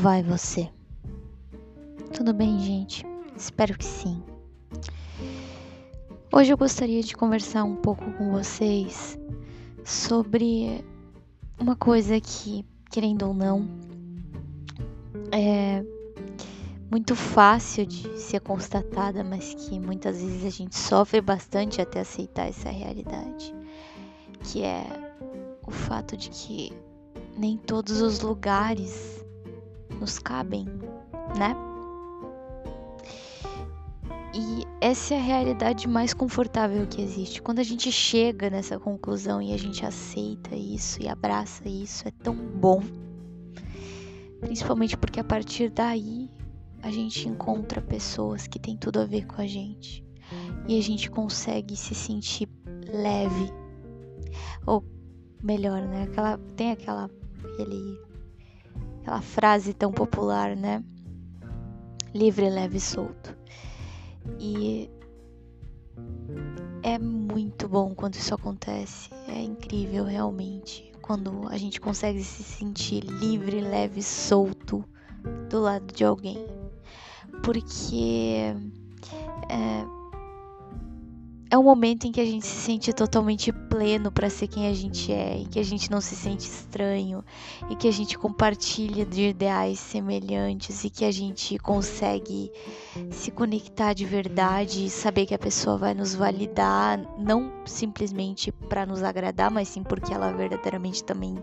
vai você? Tudo bem, gente? Espero que sim. Hoje eu gostaria de conversar um pouco com vocês sobre uma coisa que, querendo ou não, é muito fácil de ser constatada, mas que muitas vezes a gente sofre bastante até aceitar essa realidade, que é o fato de que nem todos os lugares nos cabem, né? E essa é a realidade mais confortável que existe. Quando a gente chega nessa conclusão e a gente aceita isso e abraça isso, é tão bom. Principalmente porque a partir daí a gente encontra pessoas que têm tudo a ver com a gente. E a gente consegue se sentir leve. Ou melhor, né? Aquela, tem aquela aquele, aquela frase tão popular, né? Livre, leve e solto. E é muito bom quando isso acontece. É incrível realmente quando a gente consegue se sentir livre, leve, solto do lado de alguém. Porque é, é um momento em que a gente se sente totalmente pleno para ser quem a gente é, e que a gente não se sente estranho, e que a gente compartilha de ideais semelhantes e que a gente consegue se conectar de verdade e saber que a pessoa vai nos validar, não simplesmente para nos agradar, mas sim porque ela verdadeiramente também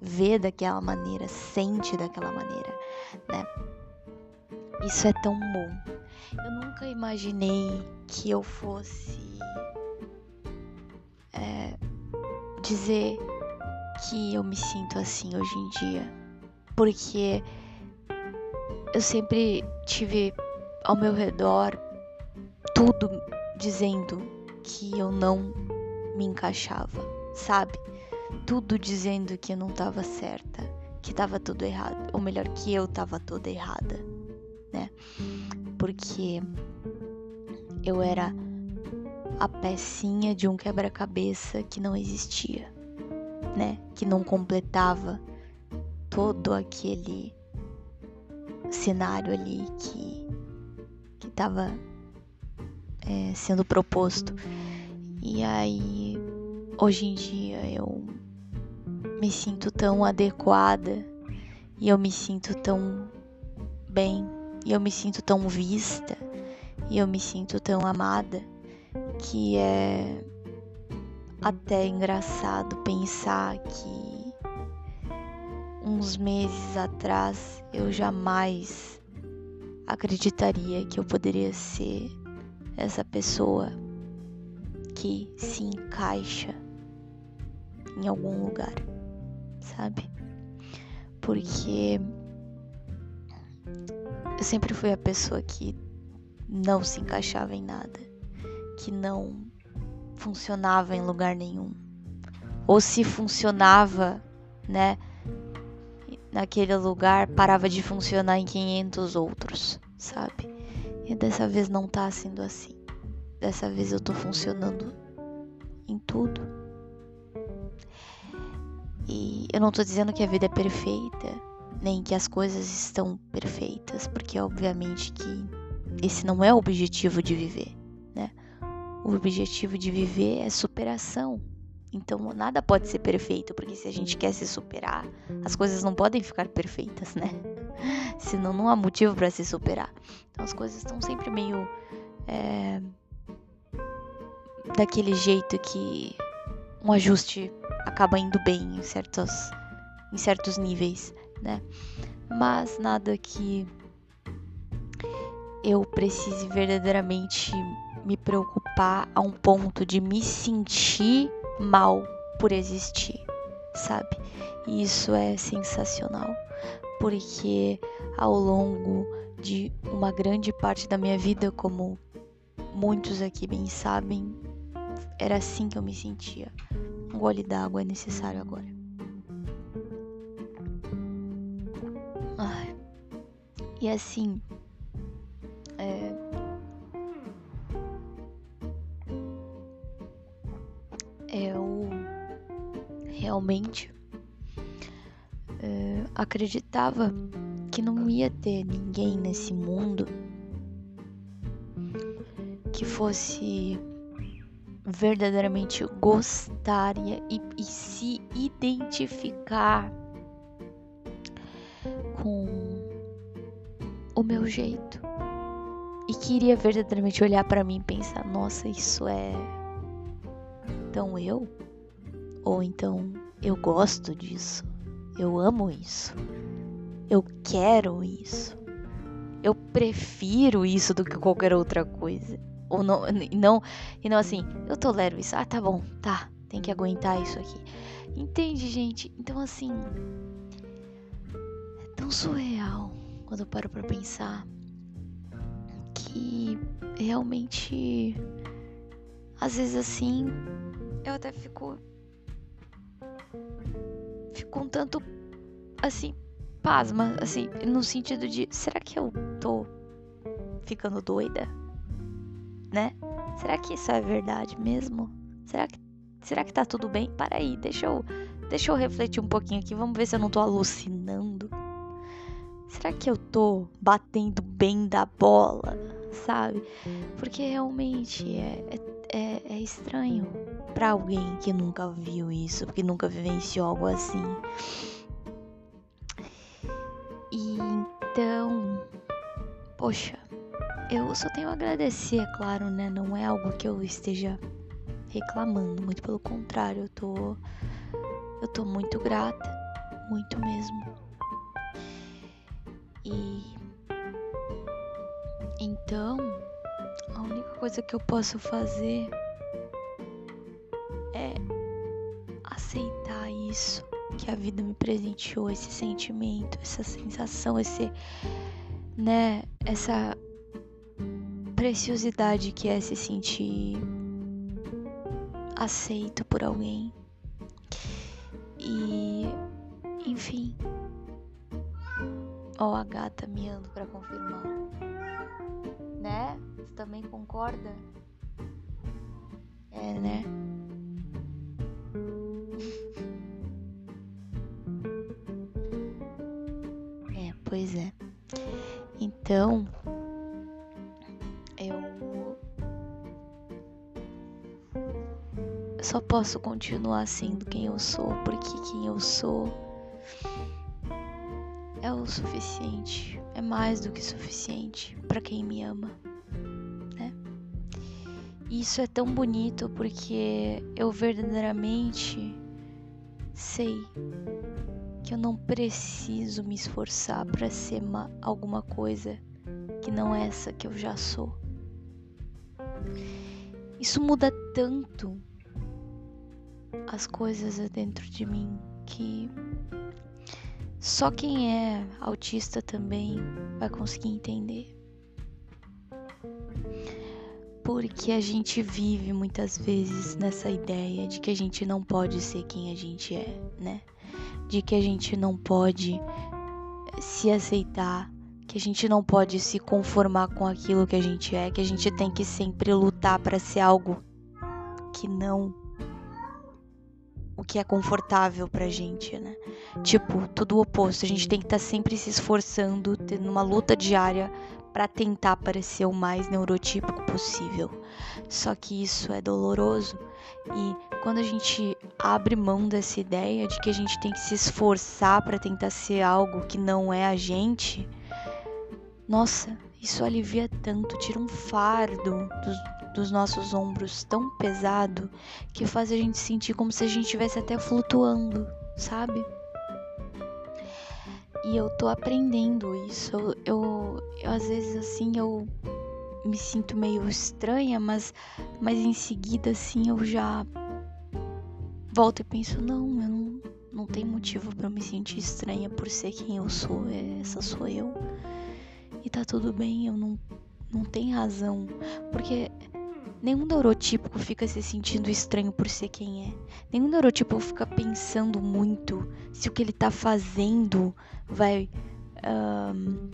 vê daquela maneira, sente daquela maneira, né? Isso é tão bom. Eu nunca imaginei que eu fosse é, dizer que eu me sinto assim hoje em dia, porque eu sempre tive ao meu redor tudo dizendo que eu não me encaixava, sabe? Tudo dizendo que eu não estava certa, que estava tudo errado, ou melhor, que eu estava toda errada né? Porque eu era a pecinha de um quebra-cabeça que não existia, né? Que não completava todo aquele cenário ali que que estava é, sendo proposto. E aí, hoje em dia eu me sinto tão adequada e eu me sinto tão bem e eu me sinto tão vista e eu me sinto tão amada que é até engraçado pensar que uns meses atrás eu jamais acreditaria que eu poderia ser essa pessoa que se encaixa em algum lugar, sabe? Porque eu sempre fui a pessoa que não se encaixava em nada, que não funcionava em lugar nenhum. Ou se funcionava, né, naquele lugar, parava de funcionar em 500 outros, sabe? E dessa vez não tá sendo assim. Dessa vez eu tô funcionando em tudo. E eu não tô dizendo que a vida é perfeita, nem que as coisas estão perfeitas, porque obviamente que esse não é o objetivo de viver, né? O objetivo de viver é superação. Então nada pode ser perfeito, porque se a gente quer se superar, as coisas não podem ficar perfeitas, né? Senão não há motivo para se superar. Então as coisas estão sempre meio é, daquele jeito que um ajuste acaba indo bem em certos, em certos níveis né? Mas nada que eu precise verdadeiramente me preocupar a um ponto de me sentir mal por existir, sabe? E isso é sensacional, porque ao longo de uma grande parte da minha vida, como muitos aqui bem sabem, era assim que eu me sentia. Um gole d'água é necessário agora. E assim, é, eu realmente é, acreditava que que não ia ter ninguém nesse mundo que fosse verdadeiramente gostar e, e se identificar com o meu jeito e queria verdadeiramente olhar para mim e pensar: nossa, isso é então eu? Ou então eu gosto disso, eu amo isso, eu quero isso, eu prefiro isso do que qualquer outra coisa. Ou não, não, e não assim, eu tolero isso. Ah, tá bom, tá, tem que aguentar isso aqui. Entende, gente? Então assim, tão surreal quando eu paro para pensar que realmente às vezes assim eu até fico fico um tanto assim pasma, assim, no sentido de será que eu tô ficando doida? né? Será que isso é verdade mesmo? Será que, será que tá tudo bem? Para aí, deixa eu, deixa eu refletir um pouquinho aqui. Vamos ver se eu não tô alucinando. Será que eu tô batendo bem da bola, sabe? Porque realmente é, é, é, é estranho para alguém que nunca viu isso, que nunca vivenciou algo assim. E então, poxa, eu só tenho a agradecer, é claro, né? Não é algo que eu esteja reclamando, muito pelo contrário, eu tô eu tô muito grata, muito mesmo. E então, a única coisa que eu posso fazer é aceitar isso que a vida me presenteou, esse sentimento, essa sensação, esse né, essa preciosidade que é se sentir aceito por alguém. E, enfim. Ó, oh, a gata miando para confirmar. Né? Você também concorda? É, né? é, pois é. Então, só posso continuar sendo quem eu sou, porque quem eu sou o suficiente, é mais do que suficiente para quem me ama, né? E isso é tão bonito porque eu verdadeiramente sei que eu não preciso me esforçar para ser uma, alguma coisa que não é essa que eu já sou. Isso muda tanto as coisas dentro de mim que só quem é autista também vai conseguir entender. Porque a gente vive muitas vezes nessa ideia de que a gente não pode ser quem a gente é, né? De que a gente não pode se aceitar, que a gente não pode se conformar com aquilo que a gente é, que a gente tem que sempre lutar para ser algo que não o que é confortável pra gente, né? Tipo, tudo o oposto. A gente tem que estar tá sempre se esforçando, tendo uma luta diária para tentar parecer o mais neurotípico possível. Só que isso é doloroso e quando a gente abre mão dessa ideia de que a gente tem que se esforçar para tentar ser algo que não é a gente, nossa, isso alivia tanto, tira um fardo dos, dos nossos ombros tão pesado que faz a gente sentir como se a gente estivesse até flutuando, sabe? E eu tô aprendendo isso. Eu, eu, eu, às vezes assim eu me sinto meio estranha, mas mas em seguida assim eu já volto e penso, não, eu não, não tem motivo para me sentir estranha por ser quem eu sou, essa sou eu. E tá tudo bem, eu não não tem razão, porque Nenhum neurotípico fica se sentindo estranho por ser quem é. Nenhum neurotípico fica pensando muito se o que ele tá fazendo vai. Um,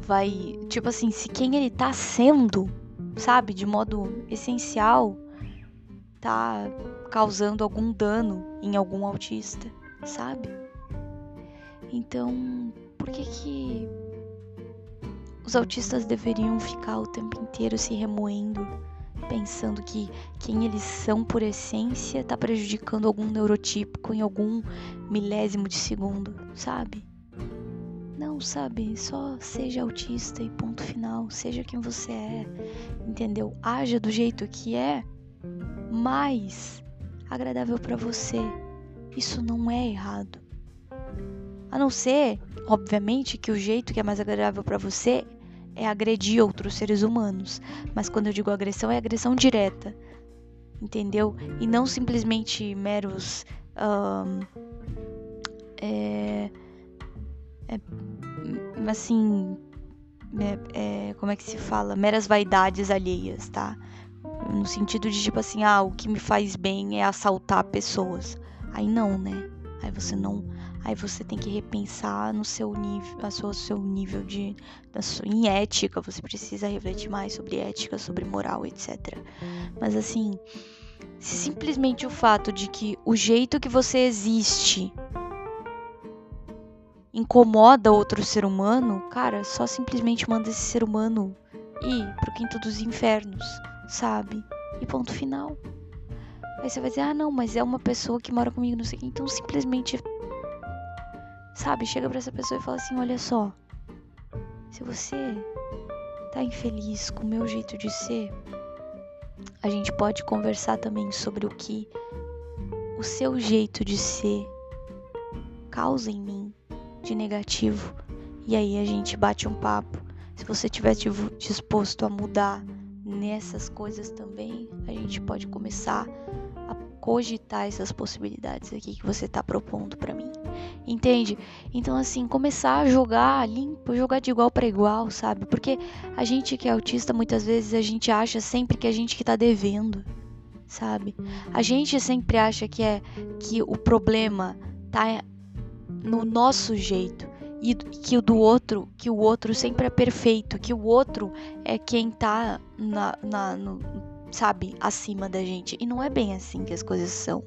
vai. Tipo assim, se quem ele tá sendo, sabe, de modo essencial, tá causando algum dano em algum autista, sabe? Então, por que que os autistas deveriam ficar o tempo inteiro se remoendo, pensando que quem eles são por essência está prejudicando algum neurotípico em algum milésimo de segundo, sabe? Não, sabe? Só seja autista e ponto final. Seja quem você é, entendeu? Haja do jeito que é, mais agradável para você. Isso não é errado. A não ser, obviamente, que o jeito que é mais agradável para você é agredir outros seres humanos. Mas quando eu digo agressão, é agressão direta. Entendeu? E não simplesmente meros. Um, é, é, assim. É, é, como é que se fala? Meras vaidades alheias, tá? No sentido de tipo assim, ah, o que me faz bem é assaltar pessoas. Aí não, né? Aí você não. Aí você tem que repensar no seu nível, a sua, seu nível de. Sua, em ética. Você precisa refletir mais sobre ética, sobre moral, etc. Mas assim. Simplesmente o fato de que o jeito que você existe incomoda outro ser humano, cara, só simplesmente manda esse ser humano ir pro quinto dos infernos sabe? E ponto final. Aí você vai dizer, ah, não, mas é uma pessoa que mora comigo, não sei o que. Então simplesmente, sabe, chega pra essa pessoa e fala assim: olha só, se você tá infeliz com o meu jeito de ser, a gente pode conversar também sobre o que o seu jeito de ser causa em mim de negativo. E aí a gente bate um papo. Se você estiver disposto a mudar nessas coisas também a gente pode começar a cogitar essas possibilidades aqui que você está propondo para mim. Entende? Então assim, começar a jogar limpo, jogar de igual para igual, sabe? Porque a gente que é autista muitas vezes a gente acha sempre que a gente que tá devendo, sabe? A gente sempre acha que é que o problema tá no nosso jeito e que o do outro, que o outro sempre é perfeito, que o outro é quem tá na, na no, sabe, acima da gente. E não é bem assim que as coisas são,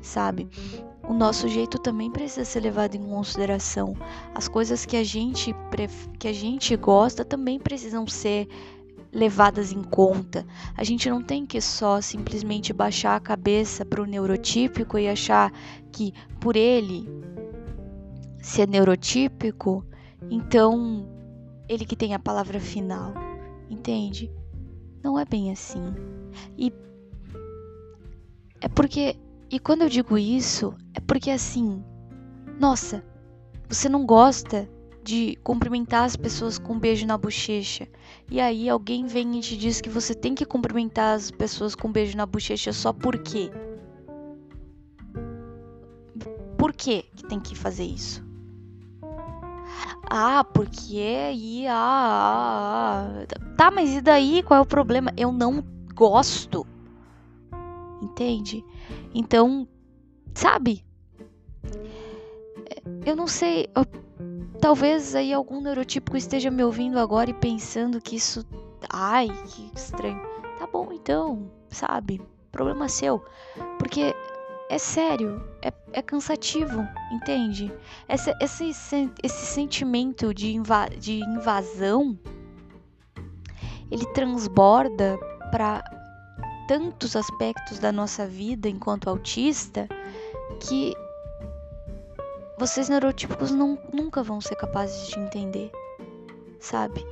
sabe? O nosso jeito também precisa ser levado em consideração. As coisas que a gente que a gente gosta também precisam ser levadas em conta. A gente não tem que só simplesmente baixar a cabeça para o neurotípico e achar que por ele se é neurotípico, então ele que tem a palavra final, entende? Não é bem assim. E é porque e quando eu digo isso, é porque assim, nossa, você não gosta de cumprimentar as pessoas com um beijo na bochecha. E aí alguém vem e te diz que você tem que cumprimentar as pessoas com um beijo na bochecha só por quê? Por que tem que fazer isso? Ah, porque aí, ah, ah, ah, Tá, mas e daí? Qual é o problema? Eu não gosto. Entende? Então, sabe? Eu não sei. Eu, talvez aí algum neurotípico esteja me ouvindo agora e pensando que isso. Ai, que estranho. Tá bom então, sabe? Problema seu. Porque é sério, é, é cansativo, entende? Esse, esse, esse sentimento de, inva de invasão ele transborda para tantos aspectos da nossa vida enquanto autista que vocês neurotípicos não, nunca vão ser capazes de entender, sabe?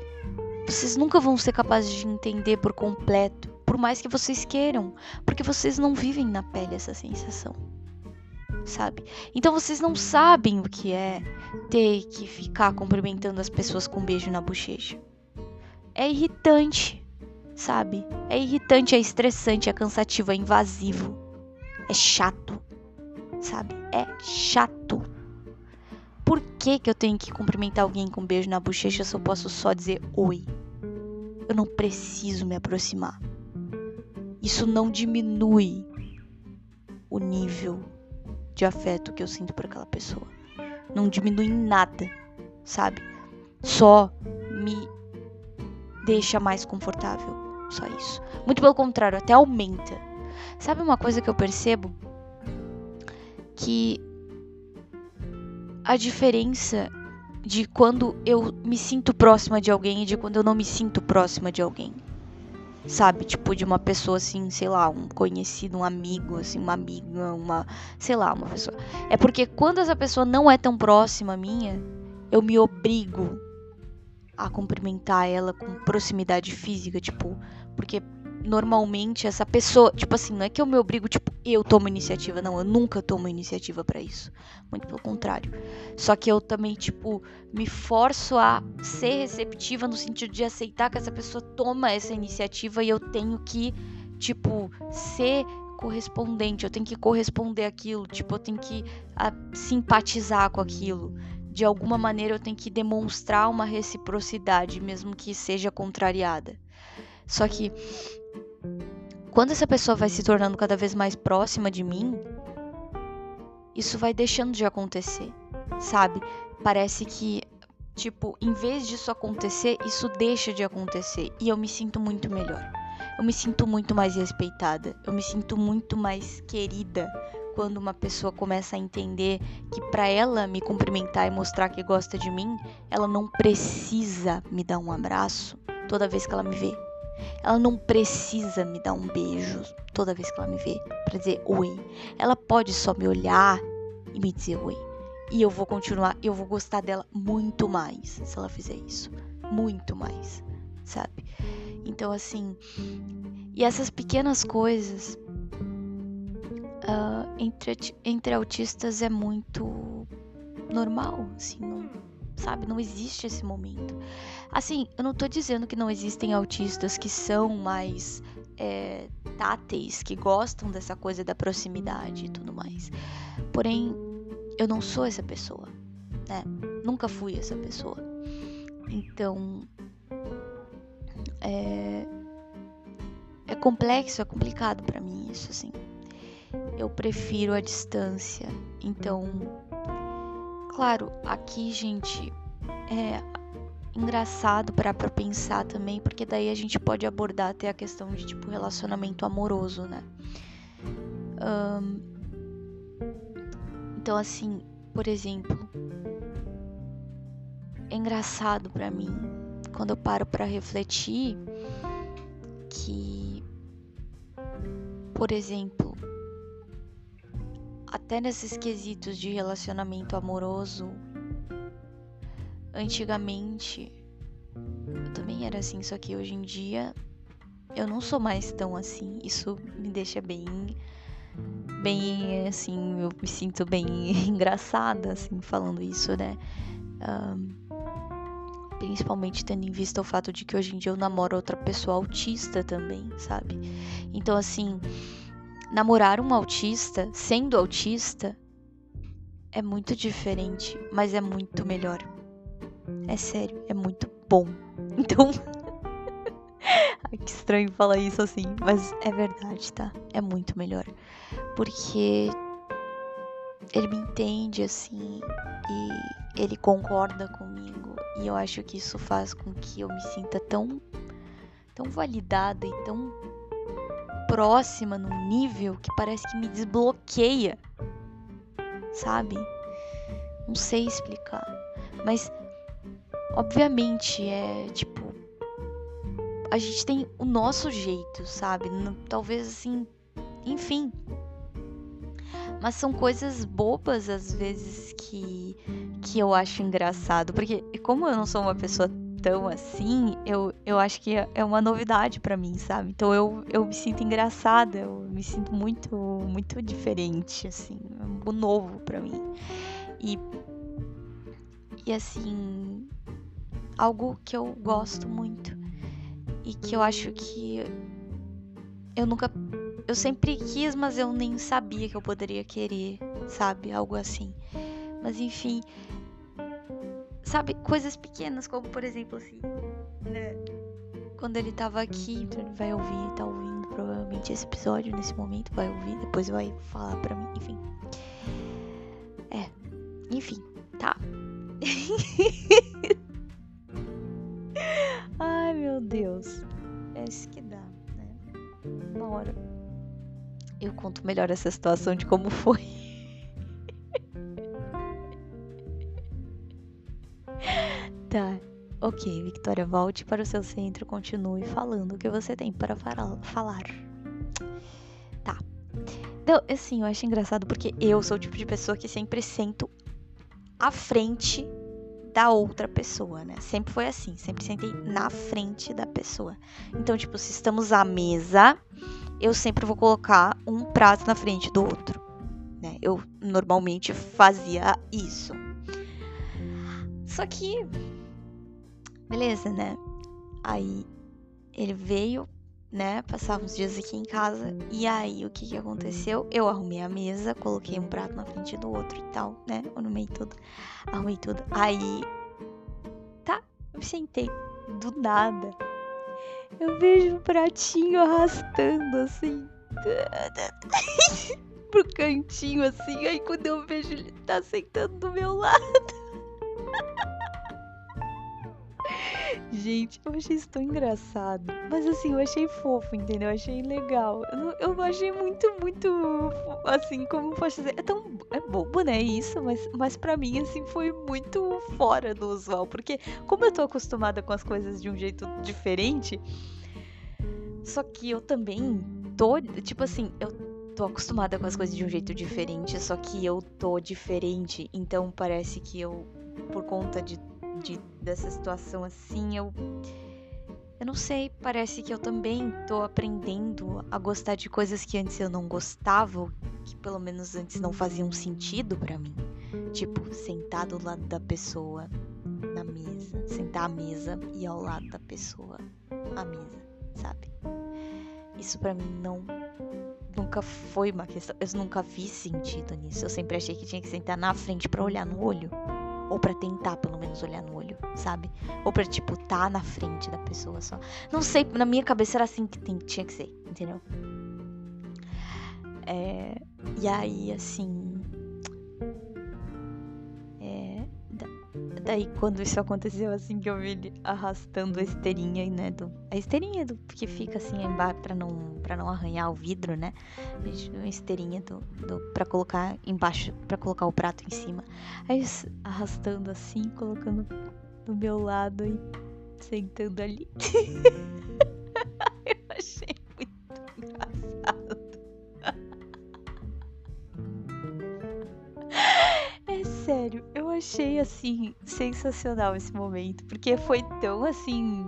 Vocês nunca vão ser capazes de entender por completo por mais que vocês queiram, porque vocês não vivem na pele essa sensação. Sabe? Então vocês não sabem o que é ter que ficar cumprimentando as pessoas com um beijo na bochecha. É irritante, sabe? É irritante, é estressante, é cansativo, é invasivo. É chato, sabe? É chato. Por que, que eu tenho que cumprimentar alguém com um beijo na bochecha se eu posso só dizer oi? Eu não preciso me aproximar isso não diminui o nível de afeto que eu sinto por aquela pessoa. Não diminui em nada, sabe? Só me deixa mais confortável. Só isso. Muito pelo contrário, até aumenta. Sabe uma coisa que eu percebo? Que a diferença de quando eu me sinto próxima de alguém e de quando eu não me sinto próxima de alguém. Sabe? Tipo, de uma pessoa assim, sei lá, um conhecido, um amigo, assim, uma amiga, uma. Sei lá, uma pessoa. É porque quando essa pessoa não é tão próxima minha, eu me obrigo a cumprimentar ela com proximidade física, tipo, porque normalmente essa pessoa, tipo assim, não é que eu me obrigo, tipo, eu tomo iniciativa, não, eu nunca tomo iniciativa para isso. Muito pelo contrário. Só que eu também, tipo, me forço a ser receptiva no sentido de aceitar que essa pessoa toma essa iniciativa e eu tenho que, tipo, ser correspondente, eu tenho que corresponder aquilo, tipo, eu tenho que a, simpatizar com aquilo. De alguma maneira eu tenho que demonstrar uma reciprocidade, mesmo que seja contrariada. Só que quando essa pessoa vai se tornando cada vez mais próxima de mim, isso vai deixando de acontecer, sabe? Parece que, tipo, em vez disso acontecer, isso deixa de acontecer e eu me sinto muito melhor. Eu me sinto muito mais respeitada, eu me sinto muito mais querida quando uma pessoa começa a entender que para ela me cumprimentar e mostrar que gosta de mim, ela não precisa me dar um abraço toda vez que ela me vê. Ela não precisa me dar um beijo toda vez que ela me vê para dizer oi. Ela pode só me olhar e me dizer oi. E eu vou continuar, eu vou gostar dela muito mais se ela fizer isso. Muito mais, sabe? Então, assim. E essas pequenas coisas uh, entre, entre autistas é muito normal, assim, não, sabe? Não existe esse momento. Assim, eu não tô dizendo que não existem autistas que são mais é, táteis, que gostam dessa coisa da proximidade e tudo mais. Porém, eu não sou essa pessoa, né? Nunca fui essa pessoa. Então, é, é complexo, é complicado para mim isso, assim. Eu prefiro a distância. Então, claro, aqui, gente, é engraçado para pra pensar também, porque daí a gente pode abordar até a questão de tipo relacionamento amoroso, né? Um, então, assim, por exemplo, é engraçado para mim quando eu paro para refletir que, por exemplo, até nesses quesitos de relacionamento amoroso, antigamente eu também era assim, só que hoje em dia eu não sou mais tão assim. Isso me deixa bem bem assim, eu me sinto bem engraçada assim falando isso, né? Um, principalmente tendo em vista o fato de que hoje em dia eu namoro outra pessoa autista também, sabe? Então assim, namorar um autista, sendo autista, é muito diferente, mas é muito melhor. É sério, é muito bom. Então. Ai, que estranho falar isso assim, mas é verdade, tá? É muito melhor. Porque ele me entende assim e ele concorda comigo e eu acho que isso faz com que eu me sinta tão tão validada e tão próxima num nível que parece que me desbloqueia. Sabe? Não sei explicar. Mas obviamente é tipo a gente tem o nosso jeito, sabe? Talvez assim, enfim. Mas são coisas bobas às vezes que que eu acho engraçado, porque como eu não sou uma pessoa tão assim, eu, eu acho que é uma novidade para mim, sabe? Então eu, eu me sinto engraçada, eu me sinto muito muito diferente, assim, algo novo para mim. E e assim, algo que eu gosto muito e que eu acho que eu nunca eu sempre quis, mas eu nem sabia que eu poderia querer, sabe? Algo assim. Mas enfim, sabe, coisas pequenas, como por exemplo assim, né? Quando ele tava aqui, então ele vai ouvir, tá ouvindo provavelmente esse episódio nesse momento, vai ouvir, depois vai falar pra mim, enfim. É, enfim, tá. Ai meu Deus, é isso que dá, né? Uma hora eu conto melhor essa situação de como foi. Ok, Victoria, volte para o seu centro, continue falando o que você tem para falar. Tá. Então, assim, eu acho engraçado porque eu sou o tipo de pessoa que sempre sento à frente da outra pessoa, né? Sempre foi assim, sempre sentei na frente da pessoa. Então, tipo, se estamos à mesa, eu sempre vou colocar um prato na frente do outro, né? Eu normalmente fazia isso. Só que beleza, né? Aí ele veio, né? Passava uns dias aqui em casa. E aí, o que que aconteceu? Eu arrumei a mesa, coloquei um prato na frente do outro e tal, né? Arrumei tudo. Arrumei tudo. Aí eu sentei do nada. Eu vejo um pratinho arrastando assim. pro cantinho assim. Aí quando eu vejo ele tá sentando do meu lado. Gente, eu achei isso tão engraçado. Mas assim, eu achei fofo, entendeu? Eu achei legal. Eu eu achei muito, muito. Assim, como posso dizer? É tão. É bobo, né? Isso, mas, mas pra mim, assim, foi muito fora do usual. Porque, como eu tô acostumada com as coisas de um jeito diferente. Só que eu também tô. Tipo assim, eu tô acostumada com as coisas de um jeito diferente. Só que eu tô diferente. Então parece que eu, por conta de de, dessa situação assim, eu. Eu não sei, parece que eu também tô aprendendo a gostar de coisas que antes eu não gostava, que pelo menos antes não faziam sentido para mim. Tipo, sentar do lado da pessoa na mesa, sentar à mesa e ao lado da pessoa à mesa, sabe? Isso para mim não nunca foi uma questão, eu nunca vi sentido nisso. Eu sempre achei que tinha que sentar na frente para olhar no olho. Ou para tentar, pelo menos, olhar no olho, sabe? Ou pra, tipo, tá na frente da pessoa só. Não sei, na minha cabeça era assim que tem, tinha que ser, entendeu? É, e aí, assim. Daí, quando isso aconteceu, assim, que eu vi ele arrastando a esteirinha, né? Do, a esteirinha do, que fica assim embaixo pra não, pra não arranhar o vidro, né? Uma esteirinha do, do, pra colocar embaixo, pra colocar o prato em cima. Aí, arrastando assim, colocando do meu lado e sentando ali. assim sensacional esse momento, porque foi tão assim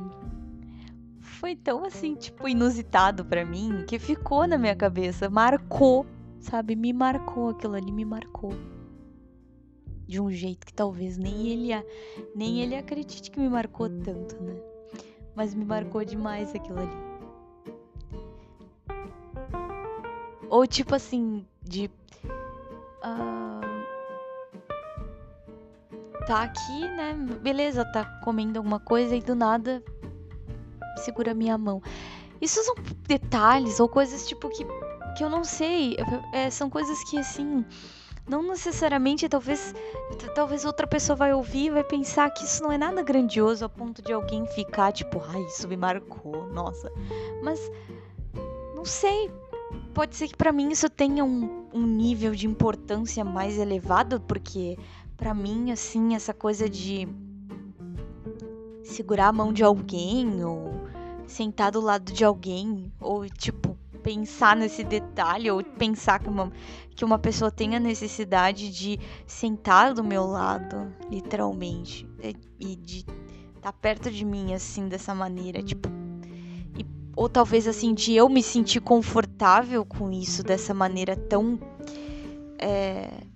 foi tão assim, tipo, inusitado para mim, que ficou na minha cabeça, marcou, sabe? Me marcou aquilo ali, me marcou. De um jeito que talvez nem ele nem ele acredite que me marcou tanto, né? Mas me marcou demais aquilo ali. Ou tipo assim, de uh, tá aqui, né? Beleza, tá comendo alguma coisa e do nada segura minha mão. Isso são detalhes ou coisas tipo que, que eu não sei. É, são coisas que assim. Não necessariamente, talvez, talvez outra pessoa vai ouvir e vai pensar que isso não é nada grandioso a ponto de alguém ficar tipo, ai, isso me marcou, nossa. Mas não sei, pode ser que para mim isso tenha um, um nível de importância mais elevado, porque para mim, assim, essa coisa de segurar a mão de alguém ou sentar do lado de alguém ou tipo pensar nesse detalhe ou pensar que uma, que uma pessoa tenha necessidade de sentar do meu lado, literalmente, e de estar tá perto de mim assim dessa maneira, tipo e, ou talvez assim de eu me sentir confortável com isso dessa maneira tão é,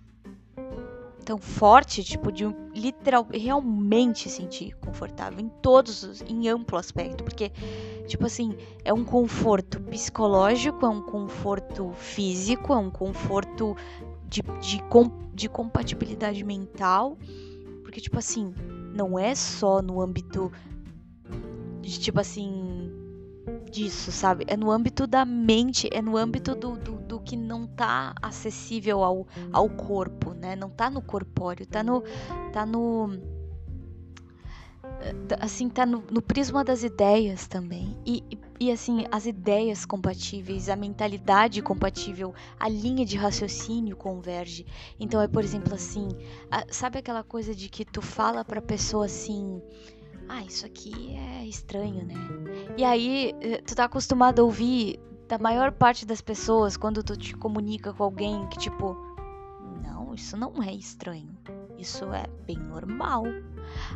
tão forte, tipo, de literal, realmente sentir confortável em todos os, em amplo aspecto, porque, tipo assim, é um conforto psicológico, é um conforto físico, é um conforto de, de, de compatibilidade mental, porque, tipo assim, não é só no âmbito de, tipo assim, disso, sabe? É no âmbito da mente, é no âmbito do, do, do, que não tá acessível ao, ao corpo, né? Não tá no corpóreo, tá no. tá no. Assim, tá no, no prisma das ideias também. E, e, assim, as ideias compatíveis, a mentalidade compatível, a linha de raciocínio converge. Então é, por exemplo, assim, a, sabe aquela coisa de que tu fala pra pessoa assim ah, isso aqui é estranho, né? E aí, eh, tu tá acostumado a ouvir da maior parte das pessoas quando tu te comunica com alguém que, tipo, não, isso não é estranho. Isso é bem normal.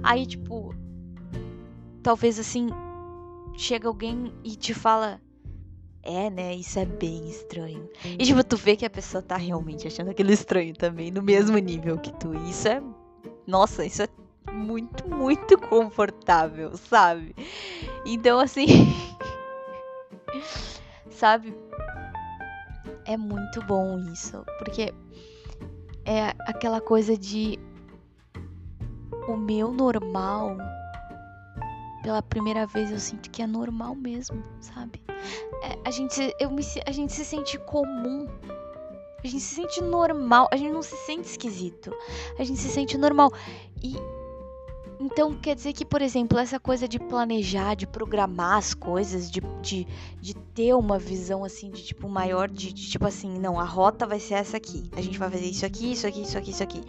Aí, tipo, talvez assim, chega alguém e te fala, é, né? Isso é bem estranho. E tipo, tu vê que a pessoa tá realmente achando aquilo estranho também, no mesmo nível que tu. Isso é. Nossa, isso é muito, muito confortável, sabe? Então, assim. sabe? É muito bom isso. Porque é aquela coisa de. O meu normal. Pela primeira vez eu sinto que é normal mesmo, sabe? É, a, gente, eu me, a gente se sente comum. A gente se sente normal. A gente não se sente esquisito. A gente se sente normal. E então quer dizer que, por exemplo, essa coisa de planejar, de programar as coisas, de, de, de ter uma visão assim de tipo maior, de, de, tipo assim, não, a rota vai ser essa aqui. A gente vai fazer isso aqui, isso aqui, isso aqui, isso aqui.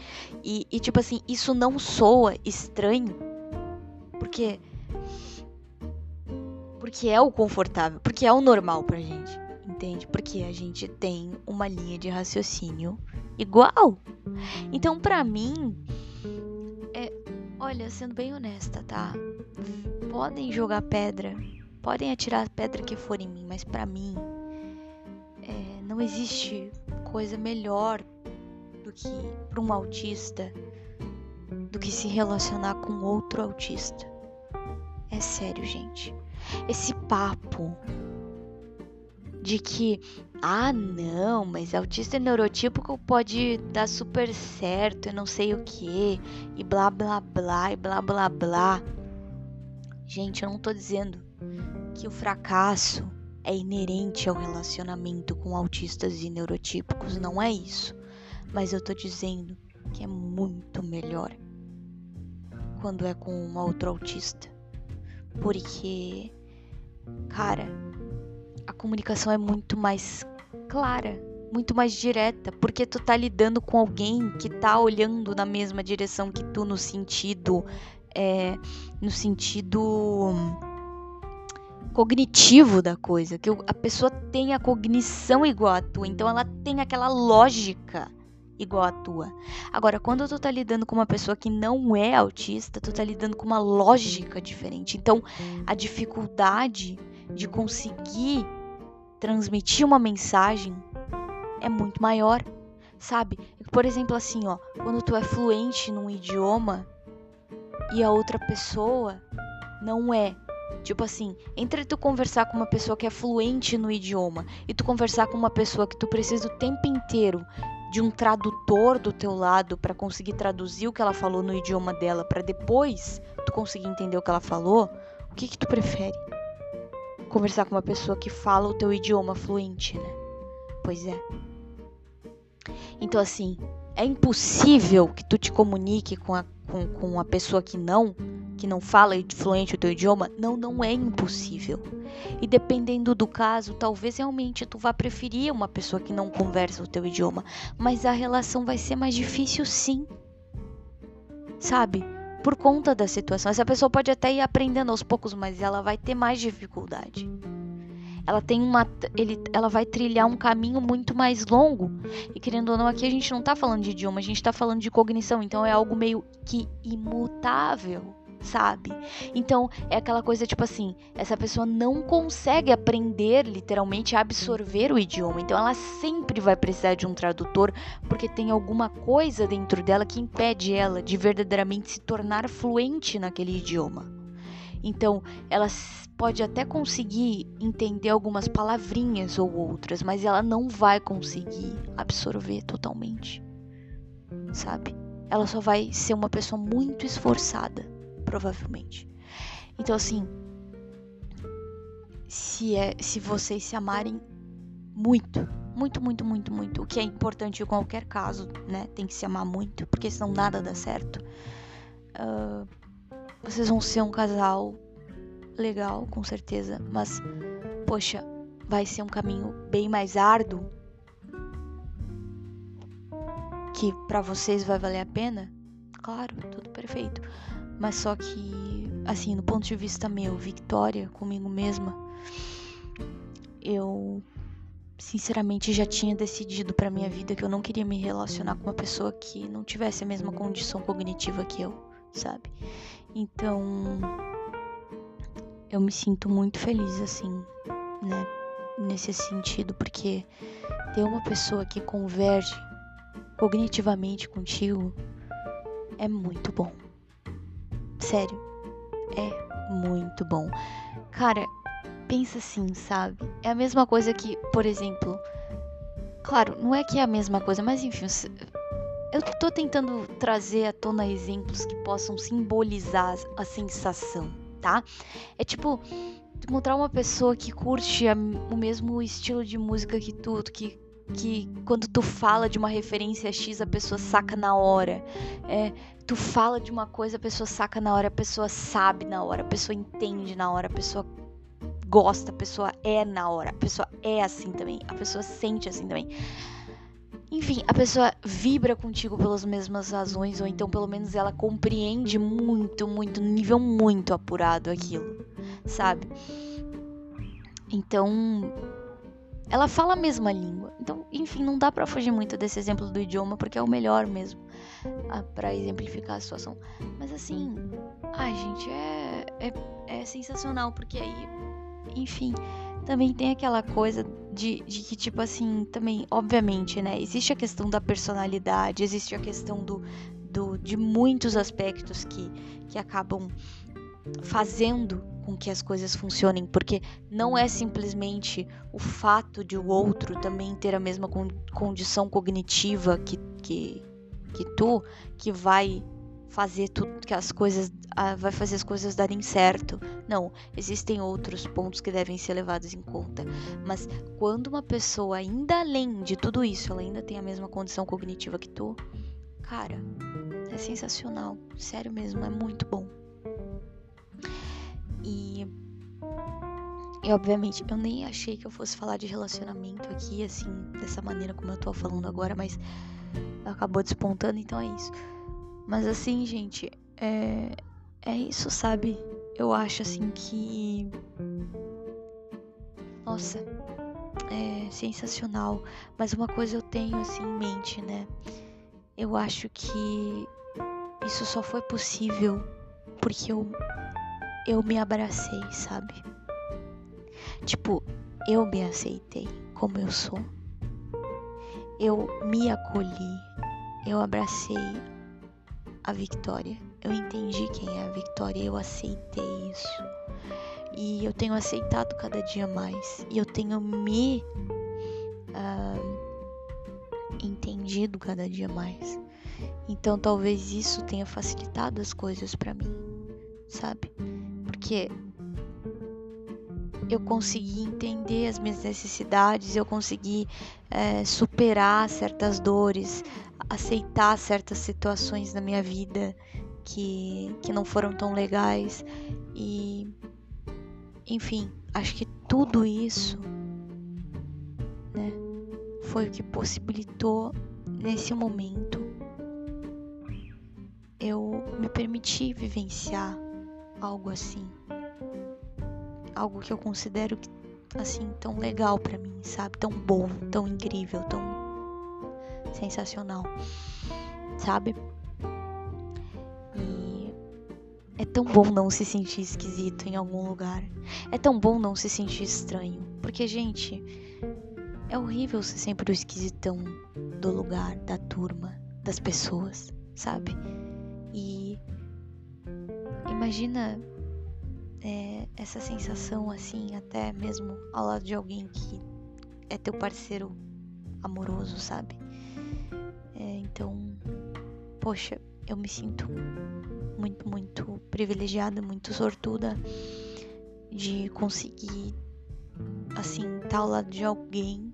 E, e tipo assim, isso não soa estranho. Porque. Porque é o confortável, porque é o normal pra gente. Entende? Porque a gente tem uma linha de raciocínio igual. Então, pra mim, Olha, sendo bem honesta, tá? Podem jogar pedra, podem atirar a pedra que for em mim, mas para mim é, não existe coisa melhor do que para um autista do que se relacionar com outro autista. É sério, gente. Esse papo de que, ah, não, mas autista neurotípico pode dar super certo e não sei o que, e blá blá blá, e blá blá blá. Gente, eu não tô dizendo que o fracasso é inerente ao relacionamento com autistas e neurotípicos, não é isso. Mas eu tô dizendo que é muito melhor quando é com um outro autista. Porque, cara, a comunicação é muito mais clara, muito mais direta, porque tu tá lidando com alguém que tá olhando na mesma direção que tu no sentido é, no sentido cognitivo da coisa, que a pessoa tem a cognição igual a tua, então ela tem aquela lógica igual a tua. Agora, quando tu tá lidando com uma pessoa que não é autista, tu tá lidando com uma lógica diferente. Então, a dificuldade de conseguir transmitir uma mensagem é muito maior, sabe? Por exemplo, assim, ó, quando tu é fluente num idioma e a outra pessoa não é. Tipo assim, entre tu conversar com uma pessoa que é fluente no idioma e tu conversar com uma pessoa que tu precisa o tempo inteiro de um tradutor do teu lado para conseguir traduzir o que ela falou no idioma dela para depois tu conseguir entender o que ela falou, o que que tu prefere? Conversar com uma pessoa que fala o teu idioma fluente, né? Pois é. Então, assim, é impossível que tu te comunique com a, com, com uma pessoa que não, que não fala fluente o teu idioma. Não, não é impossível. E dependendo do caso, talvez realmente tu vá preferir uma pessoa que não conversa o teu idioma. Mas a relação vai ser mais difícil sim. Sabe? Por conta da situação. Essa pessoa pode até ir aprendendo aos poucos, mas ela vai ter mais dificuldade. Ela tem uma, ele, ela vai trilhar um caminho muito mais longo. E querendo ou não, aqui a gente não está falando de idioma, a gente está falando de cognição. Então é algo meio que imutável sabe? Então é aquela coisa tipo assim: essa pessoa não consegue aprender literalmente a absorver o idioma, então ela sempre vai precisar de um tradutor porque tem alguma coisa dentro dela que impede ela de verdadeiramente se tornar fluente naquele idioma. Então, ela pode até conseguir entender algumas palavrinhas ou outras, mas ela não vai conseguir absorver totalmente, sabe? Ela só vai ser uma pessoa muito esforçada provavelmente. Então assim, se é se vocês se amarem muito, muito, muito, muito, muito, o que é importante em qualquer caso, né? Tem que se amar muito, porque senão nada dá certo. Uh, vocês vão ser um casal legal, com certeza, mas poxa, vai ser um caminho bem mais árduo que para vocês vai valer a pena? Claro, tudo perfeito. Mas só que assim, no ponto de vista meu, Victoria, comigo mesma, eu sinceramente já tinha decidido para minha vida que eu não queria me relacionar com uma pessoa que não tivesse a mesma condição cognitiva que eu, sabe? Então, eu me sinto muito feliz assim, né, nesse sentido, porque ter uma pessoa que converge cognitivamente contigo é muito bom. Sério, é muito bom. Cara, pensa assim, sabe? É a mesma coisa que, por exemplo, claro, não é que é a mesma coisa, mas enfim, eu tô tentando trazer à tona exemplos que possam simbolizar a sensação, tá? É tipo encontrar uma pessoa que curte o mesmo estilo de música que tu, que que quando tu fala de uma referência X, a pessoa saca na hora. É, tu fala de uma coisa, a pessoa saca na hora, a pessoa sabe na hora, a pessoa entende na hora, a pessoa gosta, a pessoa é na hora, a pessoa é assim também, a pessoa sente assim também. Enfim, a pessoa vibra contigo pelas mesmas razões, ou então pelo menos ela compreende muito, muito, nível muito apurado aquilo, sabe? Então, ela fala a mesma língua. Então, enfim, não dá para fugir muito desse exemplo do idioma, porque é o melhor mesmo ah, para exemplificar a situação. Mas assim, ai, gente, é, é, é sensacional, porque aí enfim, também tem aquela coisa de, de que, tipo assim, também, obviamente, né? Existe a questão da personalidade, existe a questão do, do, de muitos aspectos que, que acabam fazendo com que as coisas funcionem, porque não é simplesmente o fato de o outro também ter a mesma condição cognitiva que, que, que tu que vai fazer tudo que as coisas vai fazer as coisas darem certo. Não, existem outros pontos que devem ser levados em conta. Mas quando uma pessoa ainda além de tudo isso, ela ainda tem a mesma condição cognitiva que tu, cara, é sensacional, sério mesmo, é muito bom. E e obviamente eu nem achei que eu fosse falar de relacionamento aqui assim, dessa maneira como eu tô falando agora, mas acabou despontando, então é isso. Mas assim, gente, é, é isso, sabe? Eu acho assim que. Nossa, é sensacional. Mas uma coisa eu tenho assim em mente, né? Eu acho que isso só foi possível porque eu, eu me abracei, sabe? Tipo, eu me aceitei como eu sou. Eu me acolhi. Eu abracei a Victoria. Eu entendi quem é a Victoria, eu aceitei isso. E eu tenho aceitado cada dia mais. E eu tenho me uh, entendido cada dia mais. Então talvez isso tenha facilitado as coisas para mim, sabe? Porque eu consegui entender as minhas necessidades, eu consegui é, superar certas dores, aceitar certas situações na minha vida que, que não foram tão legais. E enfim, acho que tudo isso né, foi o que possibilitou nesse momento eu me permitir vivenciar algo assim algo que eu considero assim tão legal para mim, sabe? Tão bom, tão incrível, tão sensacional, sabe? E é tão bom não se sentir esquisito em algum lugar. É tão bom não se sentir estranho, porque gente, é horrível ser sempre o esquisitão do lugar, da turma, das pessoas, sabe? Imagina é, essa sensação assim, até mesmo ao lado de alguém que é teu parceiro amoroso, sabe? É, então, poxa, eu me sinto muito, muito privilegiada, muito sortuda de conseguir, assim, estar ao lado de alguém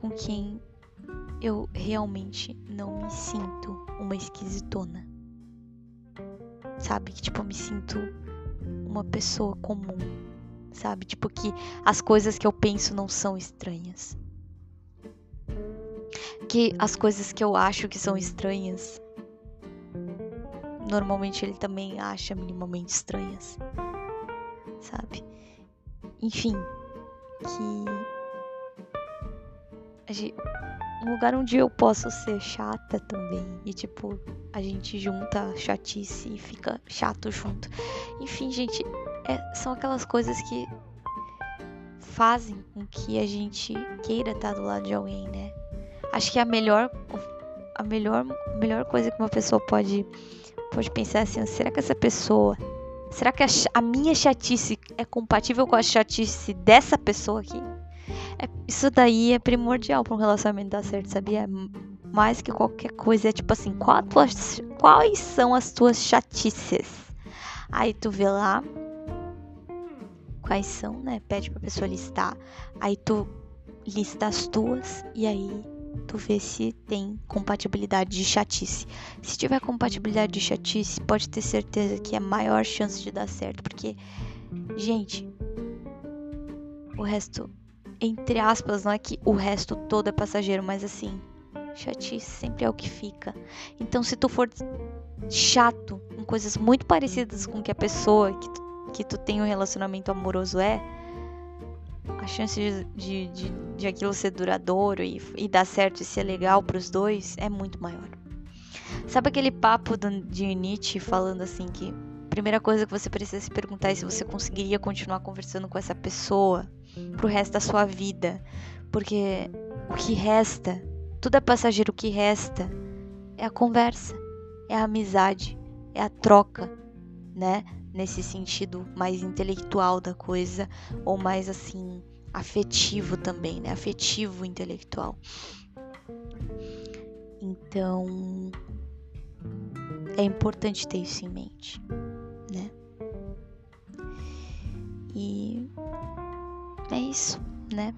com quem eu realmente não me sinto uma esquisitona. Sabe? Que, tipo, eu me sinto uma pessoa comum, sabe? Tipo que as coisas que eu penso não são estranhas. Que as coisas que eu acho que são estranhas normalmente ele também acha minimamente estranhas. Sabe? Enfim, que um lugar onde eu posso ser chata também e tipo a gente junta chatice e fica chato junto. Enfim, gente, é, são aquelas coisas que fazem com que a gente queira estar do lado de alguém, né? Acho que a melhor a melhor melhor coisa que uma pessoa pode pode pensar assim, será que essa pessoa, será que a, a minha chatice é compatível com a chatice dessa pessoa aqui? É, isso daí é primordial para um relacionamento dar certo, sabia? Mais que qualquer coisa, é tipo assim, qual tuas, quais são as tuas chatices? Aí tu vê lá quais são, né? Pede pra pessoa listar. Aí tu lista as tuas e aí tu vê se tem compatibilidade de chatice. Se tiver compatibilidade de chatice, pode ter certeza que é maior chance de dar certo, porque gente, o resto entre aspas, não é que o resto todo é passageiro, mas assim, chatice sempre é o que fica. Então, se tu for chato em coisas muito parecidas com que a pessoa que tu, que tu tem um relacionamento amoroso é, a chance de, de, de, aquilo ser duradouro e, e dar certo e ser legal pros dois é muito maior. Sabe aquele papo de Nietzsche falando assim que a primeira coisa que você precisa se perguntar é se você conseguiria continuar conversando com essa pessoa pro resto da sua vida. Porque o que resta, tudo é passageiro, o que resta é a conversa, é a amizade, é a troca, né? Nesse sentido mais intelectual da coisa, ou mais assim, afetivo também, né? Afetivo intelectual. Então, é importante ter isso em mente, né? E é isso, né?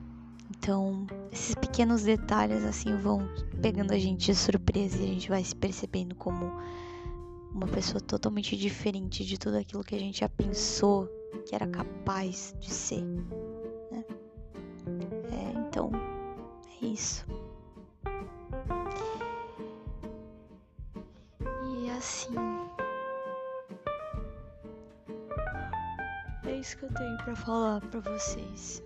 Então, esses pequenos detalhes assim vão pegando a gente de surpresa e a gente vai se percebendo como uma pessoa totalmente diferente de tudo aquilo que a gente já pensou que era capaz de ser, né? É, então, é isso. E assim, é isso que eu tenho para falar para vocês.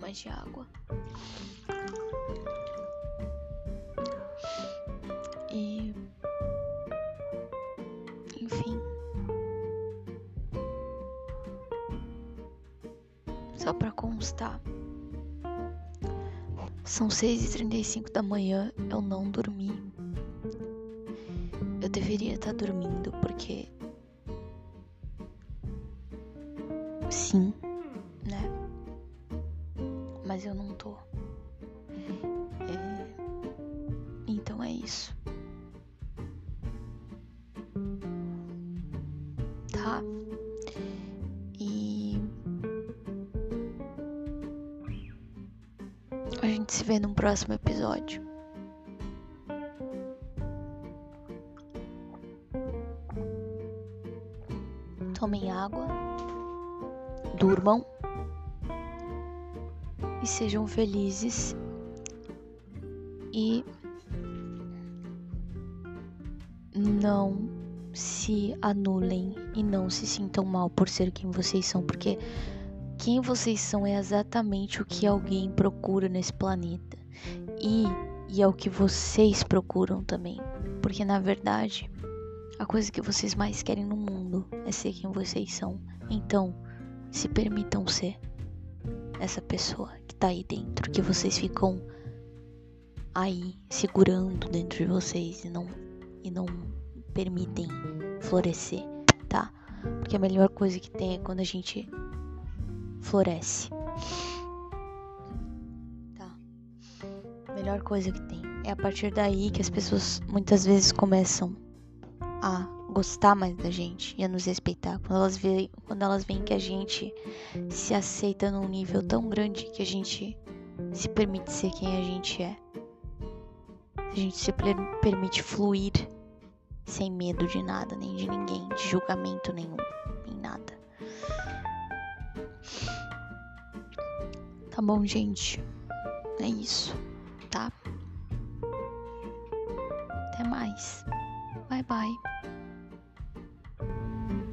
mais de água. São 6h35 da manhã, eu não dormi. Eu deveria estar dormindo porque. Sejam felizes e não se anulem e não se sintam mal por ser quem vocês são, porque quem vocês são é exatamente o que alguém procura nesse planeta e, e é o que vocês procuram também, porque na verdade a coisa que vocês mais querem no mundo é ser quem vocês são. Então, se permitam ser essa pessoa tá aí dentro, que vocês ficam aí segurando dentro de vocês e não e não permitem florescer, tá? Porque a melhor coisa que tem é quando a gente floresce. Tá? A melhor coisa que tem. É a partir daí que as pessoas muitas vezes começam a gostar mais da gente e a nos respeitar. Quando elas veem, quando elas veem que a gente se aceita num nível tão grande que a gente se permite ser quem a gente é. A gente se permite fluir sem medo de nada, nem de ninguém, de julgamento nenhum, nem nada. Tá bom, gente? É isso, tá? Até mais. Bye bye.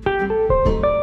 Thank you.